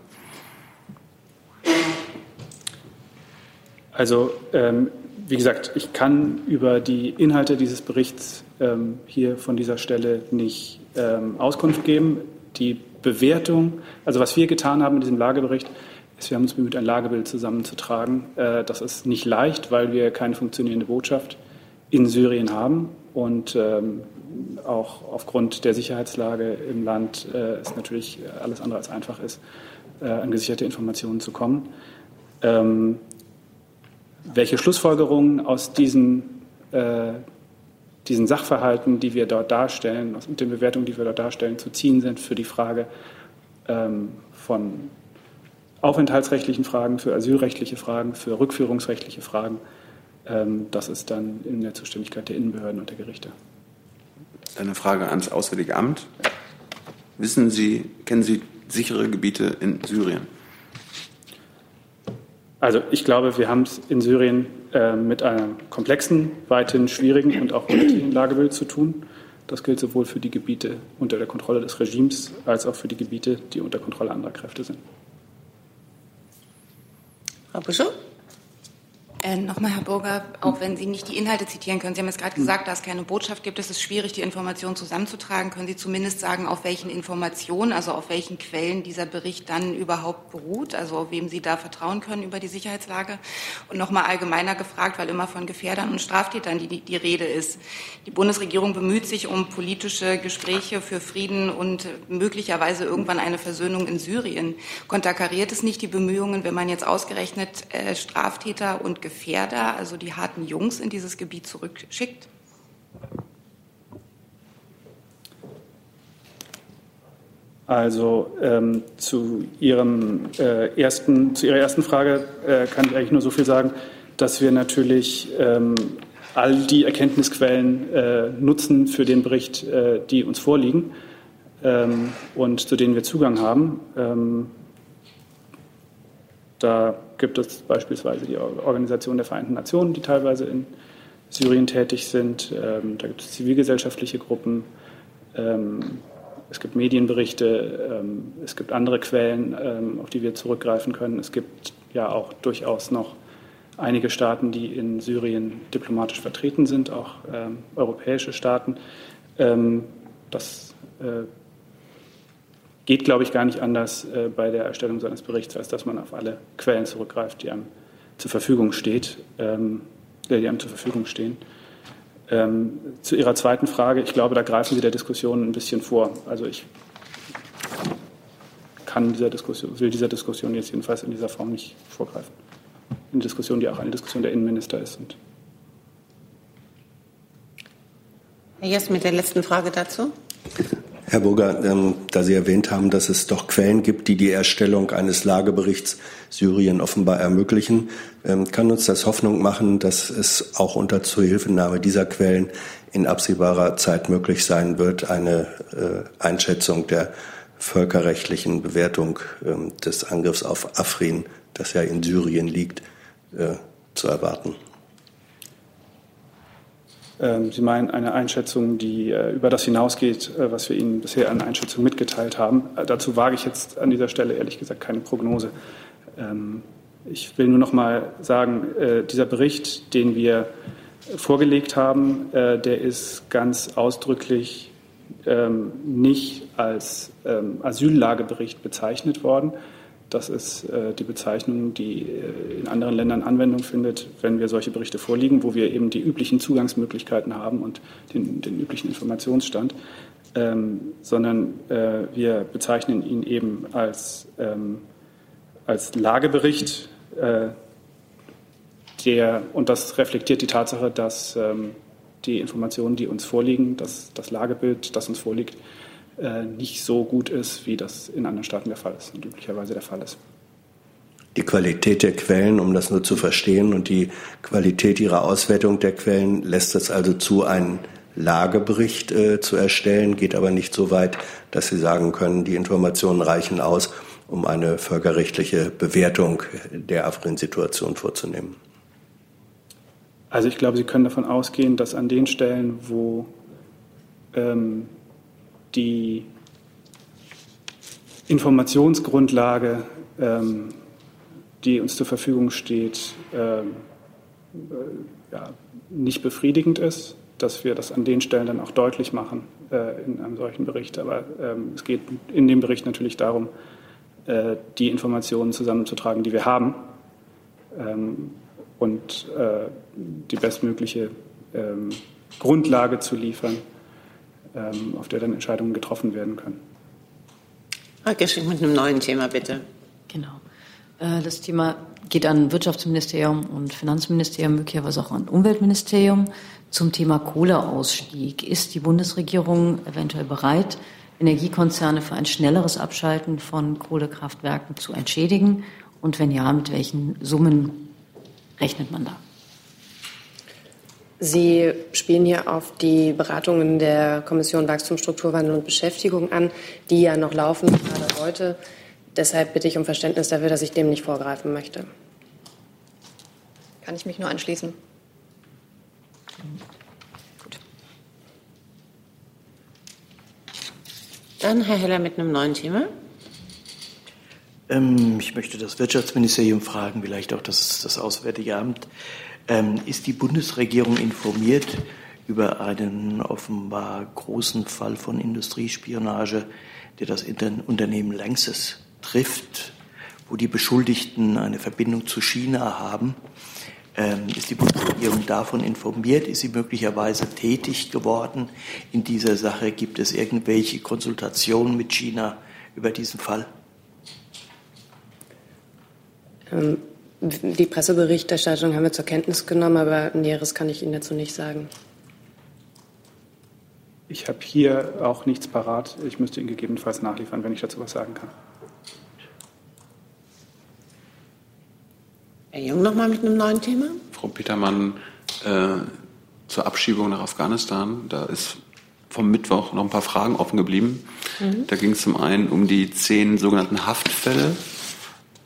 Also, ähm, wie gesagt, ich kann über die Inhalte dieses Berichts ähm, hier von dieser Stelle nicht ähm, Auskunft geben. Die Bewertung, also was wir getan haben in diesem Lagebericht, ist, wir haben uns bemüht, ein Lagebild zusammenzutragen. Äh, das ist nicht leicht, weil wir keine funktionierende Botschaft in Syrien haben und ähm, auch aufgrund der Sicherheitslage im Land äh, es natürlich alles andere als einfach ist, äh, an gesicherte Informationen zu kommen. Ähm, welche Schlussfolgerungen aus diesen, äh, diesen Sachverhalten, die wir dort darstellen, aus den Bewertungen, die wir dort darstellen, zu ziehen sind für die Frage ähm, von aufenthaltsrechtlichen Fragen, für asylrechtliche Fragen, für rückführungsrechtliche Fragen, ähm, das ist dann in der Zuständigkeit der Innenbehörden und der Gerichte. Eine Frage ans Auswärtige Amt. Wissen Sie, kennen Sie sichere Gebiete in Syrien? Also ich glaube, wir haben es in Syrien äh, mit einem komplexen, weithin schwierigen und auch volatilen Lagebild zu tun. Das gilt sowohl für die Gebiete unter der Kontrolle des Regimes als auch für die Gebiete, die unter Kontrolle anderer Kräfte sind. Frau Bischof? Äh, Nochmal, Herr Burger, auch wenn Sie nicht die Inhalte zitieren können, Sie haben jetzt gerade gesagt, da es keine Botschaft gibt, ist es schwierig, die Informationen zusammenzutragen. Können Sie zumindest sagen, auf welchen Informationen, also auf welchen Quellen dieser Bericht dann überhaupt beruht, also auf wem Sie da vertrauen können über die Sicherheitslage? Und nochmal allgemeiner gefragt, weil immer von Gefährdern und Straftätern die, die, die Rede ist. Die Bundesregierung bemüht sich um politische Gespräche für Frieden und möglicherweise irgendwann eine Versöhnung in Syrien. Konterkariert es nicht die Bemühungen, wenn man jetzt ausgerechnet äh, Straftäter und Gefährder, also die harten Jungs, in dieses Gebiet zurückschickt? Also ähm, zu, Ihrem, äh, ersten, zu Ihrer ersten Frage äh, kann ich eigentlich nur so viel sagen, dass wir natürlich ähm, all die Erkenntnisquellen äh, nutzen für den Bericht, äh, die uns vorliegen ähm, und zu denen wir Zugang haben. Ähm, da gibt es beispielsweise die Organisation der Vereinten Nationen, die teilweise in Syrien tätig sind. Ähm, da gibt es zivilgesellschaftliche Gruppen. Ähm, es gibt Medienberichte. Ähm, es gibt andere Quellen, ähm, auf die wir zurückgreifen können. Es gibt ja auch durchaus noch einige Staaten, die in Syrien diplomatisch vertreten sind, auch ähm, europäische Staaten. Ähm, das äh, geht, glaube ich, gar nicht anders äh, bei der Erstellung seines Berichts, als dass man auf alle Quellen zurückgreift, die einem zur Verfügung steht, ähm, äh, die einem zur Verfügung stehen. Ähm, zu Ihrer zweiten Frage, ich glaube, da greifen Sie der Diskussion ein bisschen vor. Also ich kann dieser Diskussion, will dieser Diskussion jetzt jedenfalls in dieser Form nicht vorgreifen. Eine Diskussion, die auch eine Diskussion der Innenminister ist. Und Herr Jess mit der letzten Frage dazu. Herr Burger, ähm, da Sie erwähnt haben, dass es doch Quellen gibt, die die Erstellung eines Lageberichts Syrien offenbar ermöglichen, ähm, kann uns das Hoffnung machen, dass es auch unter Zuhilfenahme dieser Quellen in absehbarer Zeit möglich sein wird, eine äh, Einschätzung der völkerrechtlichen Bewertung ähm, des Angriffs auf Afrin, das ja in Syrien liegt, äh, zu erwarten. Ähm, Sie meinen eine Einschätzung, die äh, über das hinausgeht, äh, was wir Ihnen bisher an Einschätzung mitgeteilt haben. Äh, dazu wage ich jetzt an dieser Stelle ehrlich gesagt keine Prognose. Ähm, ich will nur noch mal sagen, dieser Bericht, den wir vorgelegt haben, der ist ganz ausdrücklich ähm, nicht als Asyllagebericht bezeichnet worden. Das ist äh, die Bezeichnung, die äh, in anderen Ländern Anwendung findet, wenn wir solche Berichte vorliegen, wo wir eben die üblichen Zugangsmöglichkeiten haben und den, den üblichen Informationsstand, ähm, sondern äh, wir bezeichnen ihn eben als, ähm, als Lagebericht, äh, der, und das reflektiert die Tatsache, dass ähm, die Informationen, die uns vorliegen, das, das Lagebild, das uns vorliegt, äh, nicht so gut ist, wie das in anderen Staaten der Fall ist und üblicherweise der Fall ist. Die Qualität der Quellen, um das nur zu verstehen, und die Qualität ihrer Auswertung der Quellen lässt es also zu, einen Lagebericht äh, zu erstellen, geht aber nicht so weit, dass Sie sagen können, die Informationen reichen aus, um eine völkerrechtliche Bewertung der Afrin-Situation vorzunehmen? Also ich glaube, Sie können davon ausgehen, dass an den Stellen, wo ähm, die Informationsgrundlage, ähm, die uns zur Verfügung steht, ähm, äh, ja, nicht befriedigend ist, dass wir das an den Stellen dann auch deutlich machen äh, in einem solchen Bericht. Aber ähm, es geht in dem Bericht natürlich darum, äh, die Informationen zusammenzutragen, die wir haben ähm, und äh, die bestmögliche ähm, Grundlage zu liefern, auf der dann Entscheidungen getroffen werden können. Frau Geschenk mit einem neuen Thema, bitte. Genau. Äh, das Thema geht an Wirtschaftsministerium und Finanzministerium, möglicherweise auch an Umweltministerium. Zum Thema Kohleausstieg. Ist die Bundesregierung eventuell bereit, Energiekonzerne für ein schnelleres Abschalten von Kohlekraftwerken zu entschädigen? Und wenn ja, mit welchen Summen rechnet man da? Sie spielen hier auf die Beratungen der Kommission Wachstum, Strukturwandel und Beschäftigung an, die ja noch laufen, gerade heute. Deshalb bitte ich um Verständnis dafür, dass ich dem nicht vorgreifen möchte. Kann ich mich nur anschließen. Gut. Dann Herr Heller mit einem neuen Thema. Ähm, ich möchte das Wirtschaftsministerium fragen, vielleicht auch das, das Auswärtige Amt. Ähm, ist die Bundesregierung informiert über einen offenbar großen Fall von Industriespionage, der das Unternehmen Lanxess trifft, wo die Beschuldigten eine Verbindung zu China haben? Ähm, ist die Bundesregierung davon informiert? Ist sie möglicherweise tätig geworden in dieser Sache? Gibt es irgendwelche Konsultationen mit China über diesen Fall? Ähm, die Presseberichterstattung haben wir zur Kenntnis genommen, aber Näheres kann ich Ihnen dazu nicht sagen. Ich habe hier auch nichts parat. Ich müsste Ihnen gegebenenfalls nachliefern, wenn ich dazu was sagen kann. Herr Jung noch mal mit einem neuen Thema. Frau Petermann, äh, zur Abschiebung nach Afghanistan. Da ist vom Mittwoch noch ein paar Fragen offen geblieben. Mhm. Da ging es zum einen um die zehn sogenannten Haftfälle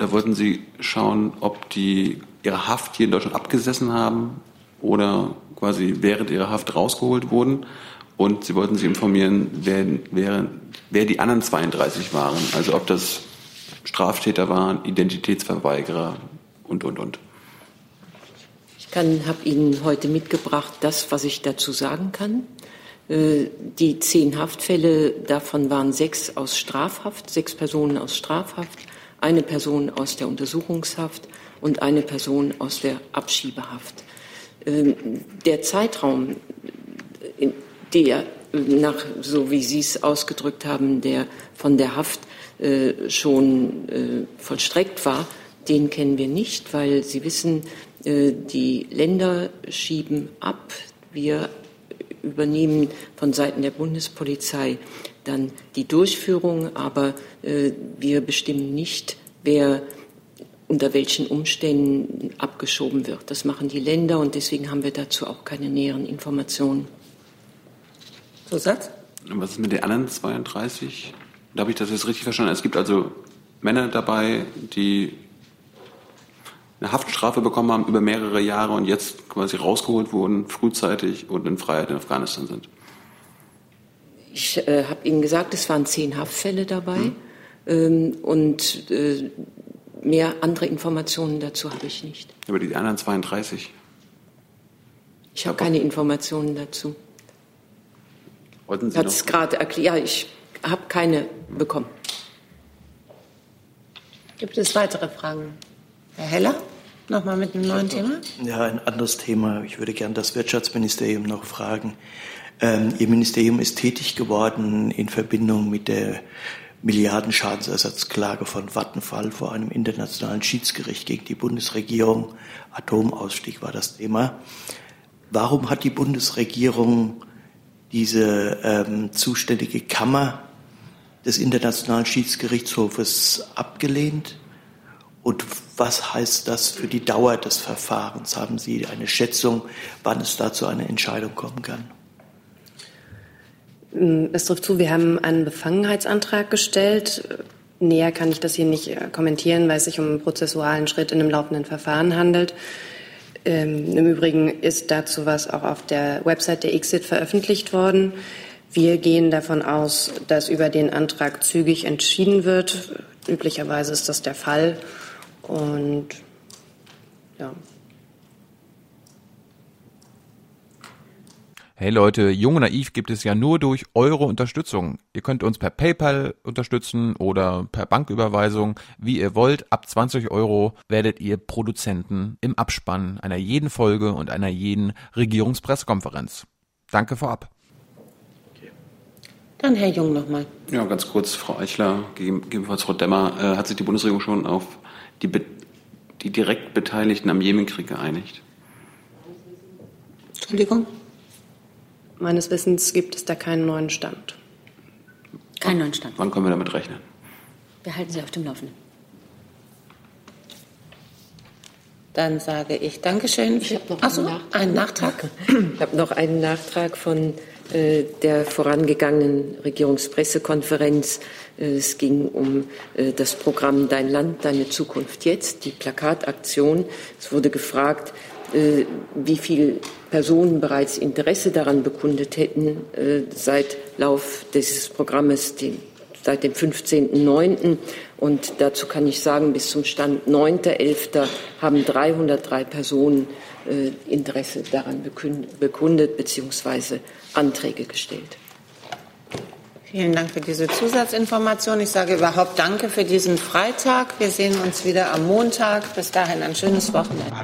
da wollten Sie schauen, ob die ihre Haft hier in Deutschland abgesessen haben oder quasi während ihrer Haft rausgeholt wurden. Und Sie wollten sich informieren, wer, wer, wer die anderen 32 waren. Also ob das Straftäter waren, Identitätsverweigerer und, und, und. Ich habe Ihnen heute mitgebracht das, was ich dazu sagen kann. Äh, die zehn Haftfälle, davon waren sechs aus Strafhaft, sechs Personen aus Strafhaft eine Person aus der Untersuchungshaft und eine Person aus der Abschiebehaft. Ähm, der Zeitraum, der nach, so wie Sie es ausgedrückt haben, der von der Haft äh, schon äh, vollstreckt war, den kennen wir nicht, weil Sie wissen, äh, die Länder schieben ab. Wir übernehmen von Seiten der Bundespolizei dann die Durchführung, aber äh, wir bestimmen nicht, wer unter welchen Umständen abgeschoben wird. Das machen die Länder und deswegen haben wir dazu auch keine näheren Informationen. Zusatz? Was ist mit den anderen 32? Da habe ich das jetzt richtig verstanden. Es gibt also Männer dabei, die eine Haftstrafe bekommen haben über mehrere Jahre und jetzt quasi rausgeholt wurden, frühzeitig und in Freiheit in Afghanistan sind. Ich äh, habe Ihnen gesagt, es waren zehn Haftfälle dabei hm. ähm, und äh, mehr andere Informationen dazu habe ich nicht. Aber die anderen 32? Ich habe keine Informationen dazu. Wollten Sie Hat es gerade erklärt. Ja, ich habe keine bekommen. Gibt es weitere Fragen? Herr Heller? Nochmal mit einem neuen Thema? Ja, ein anderes Thema. Ich würde gerne das Wirtschaftsministerium noch fragen. Ähm, Ihr Ministerium ist tätig geworden in Verbindung mit der Milliardenschadensersatzklage von Vattenfall vor einem internationalen Schiedsgericht gegen die Bundesregierung. Atomausstieg war das Thema. Warum hat die Bundesregierung diese ähm, zuständige Kammer des Internationalen Schiedsgerichtshofes abgelehnt? Und was heißt das für die Dauer des Verfahrens? Haben Sie eine Schätzung, wann es da zu einer Entscheidung kommen kann? Mm, es trifft zu, wir haben einen Befangenheitsantrag gestellt. näher kann ich das hier nicht äh, kommentieren, weil es sich um einen prozessualen Schritt in einem laufenden Verfahren handelt. Ähm, Im Übrigen ist dazu was auch auf der Website der ICSID veröffentlicht worden. Wir gehen davon aus, dass über den Antrag zügig entschieden wird. Üblicherweise ist das der Fall. Und ja. Hey Leute, Jung und Naiv gibt es ja nur durch eure Unterstützung. Ihr könnt uns per PayPal unterstützen oder per Banküberweisung, wie ihr wollt. Ab 20 Euro werdet ihr Produzenten im Abspann einer jeden Folge und einer jeden Regierungspressekonferenz. Danke vorab. Dann Herr Jung nochmal. Ja, ganz kurz, Frau Eichler, gegebenenfalls Frau Demmer, äh, hat sich die Bundesregierung schon auf die, die direkt Beteiligten am Jemenkrieg geeinigt? Entschuldigung? Meines Wissens gibt es da keinen neuen Stand. Keinen neuen Stand. Wann können wir damit rechnen? Wir halten Sie auf dem Laufenden. Dann sage ich Dankeschön. Ich habe noch Achso, einen Nachtrag. Ich habe noch einen Nachtrag von der vorangegangenen Regierungspressekonferenz. Äh, es ging um äh, das Programm Dein Land, deine Zukunft jetzt, die Plakataktion. Es wurde gefragt, äh, wie viele Personen bereits Interesse daran bekundet hätten äh, seit Lauf des Programmes, seit dem 15.09. Und dazu kann ich sagen, bis zum Stand 9.11. haben 303 Personen äh, Interesse daran bekundet bzw. Anträge gestellt. Vielen Dank für diese Zusatzinformation. Ich sage überhaupt Danke für diesen Freitag. Wir sehen uns wieder am Montag. Bis dahin ein schönes Wochenende.